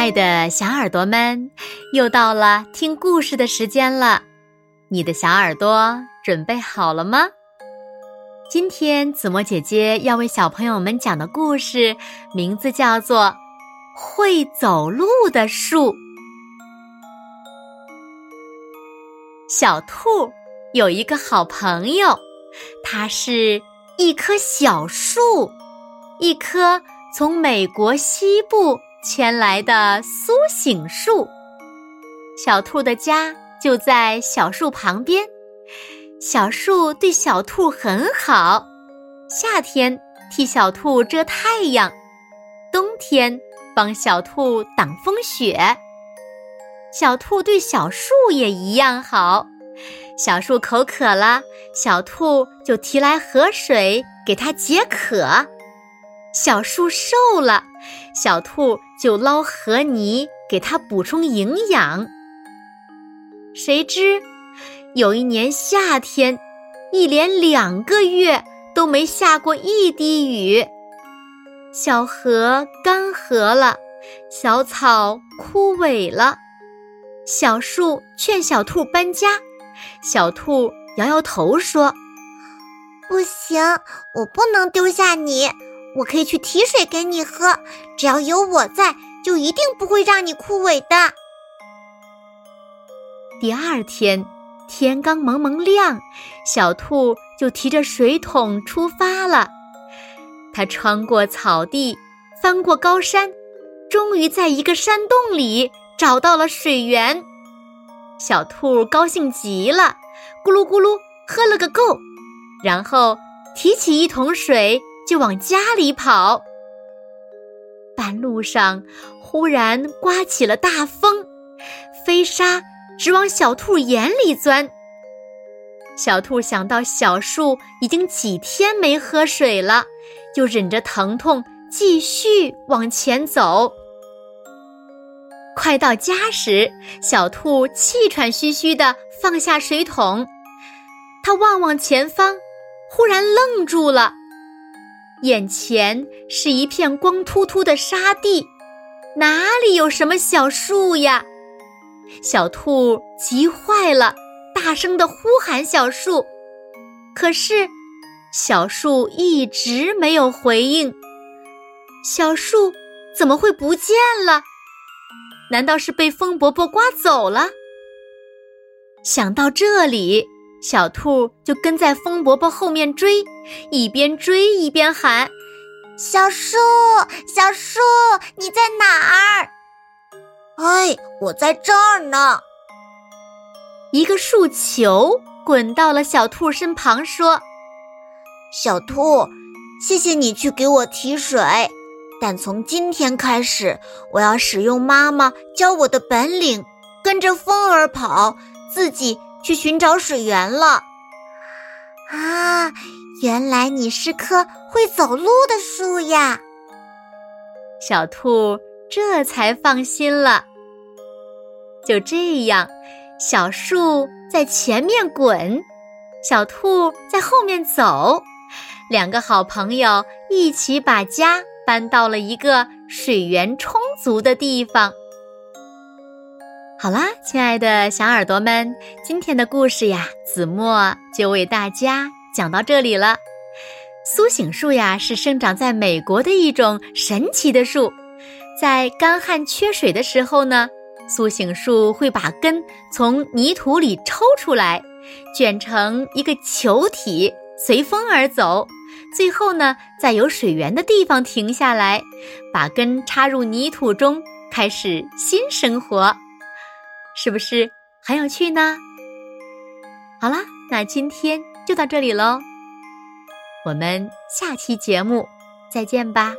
爱的小耳朵们，又到了听故事的时间了。你的小耳朵准备好了吗？今天子墨姐姐要为小朋友们讲的故事，名字叫做《会走路的树》。小兔有一个好朋友，它是一棵小树，一棵从美国西部。牵来的苏醒树，小兔的家就在小树旁边。小树对小兔很好，夏天替小兔遮太阳，冬天帮小兔挡风雪。小兔对小树也一样好，小树口渴了，小兔就提来河水给它解渴。小树瘦了，小兔就捞河泥给它补充营养。谁知有一年夏天，一连两个月都没下过一滴雨，小河干涸了，小草枯萎了。小树劝小兔搬家，小兔摇摇头说：“不行，我不能丢下你。”我可以去提水给你喝，只要有我在，就一定不会让你枯萎的。第二天天刚蒙蒙亮，小兔就提着水桶出发了。它穿过草地，翻过高山，终于在一个山洞里找到了水源。小兔高兴极了，咕噜咕噜喝了个够，然后提起一桶水。就往家里跑。半路上，忽然刮起了大风，飞沙直往小兔眼里钻。小兔想到小树已经几天没喝水了，就忍着疼痛继续往前走。快到家时，小兔气喘吁吁地放下水桶，它望望前方，忽然愣住了。眼前是一片光秃秃的沙地，哪里有什么小树呀？小兔急坏了，大声的呼喊小树，可是小树一直没有回应。小树怎么会不见了？难道是被风伯伯刮走了？想到这里。小兔就跟在风伯伯后面追，一边追一边喊：“小树，小树，你在哪儿？”“哎，我在这儿呢。”一个树球滚到了小兔身旁，说：“小兔，谢谢你去给我提水，但从今天开始，我要使用妈妈教我的本领，跟着风儿跑，自己。”去寻找水源了，啊！原来你是棵会走路的树呀！小兔这才放心了。就这样，小树在前面滚，小兔在后面走，两个好朋友一起把家搬到了一个水源充足的地方。好啦，亲爱的小耳朵们，今天的故事呀，子墨就为大家讲到这里了。苏醒树呀，是生长在美国的一种神奇的树，在干旱缺水的时候呢，苏醒树会把根从泥土里抽出来，卷成一个球体，随风而走，最后呢，在有水源的地方停下来，把根插入泥土中，开始新生活。是不是很有趣呢？好啦，那今天就到这里喽，我们下期节目再见吧。